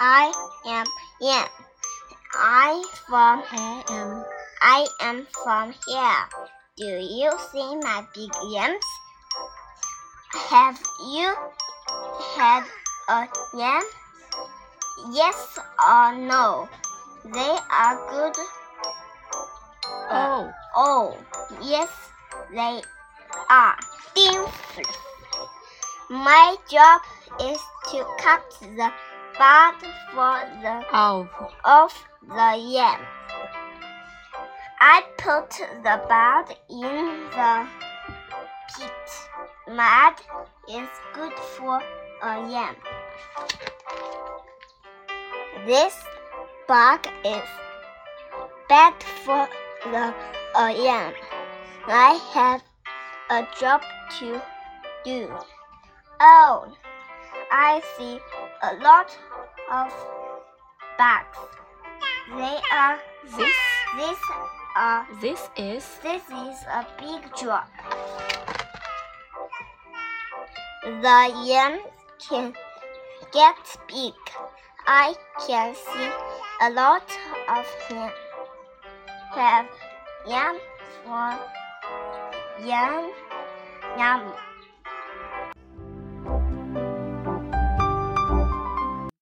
I am Yan. I from I am I am from here. Do you see my big yams? Have you had a yam? Yes or no? They are good. oh Oh, yes, they are. Different. My job is to cut the bud for the of of the yam. I put the bud in the pit. Mud is good for a yam. This bug is bad for the a yam. I have a job to do. Oh, I see a lot of bugs. They are this these are uh, this is this is a big job. The yam can get big. I can see a lot of yam. Have yam for yam yum.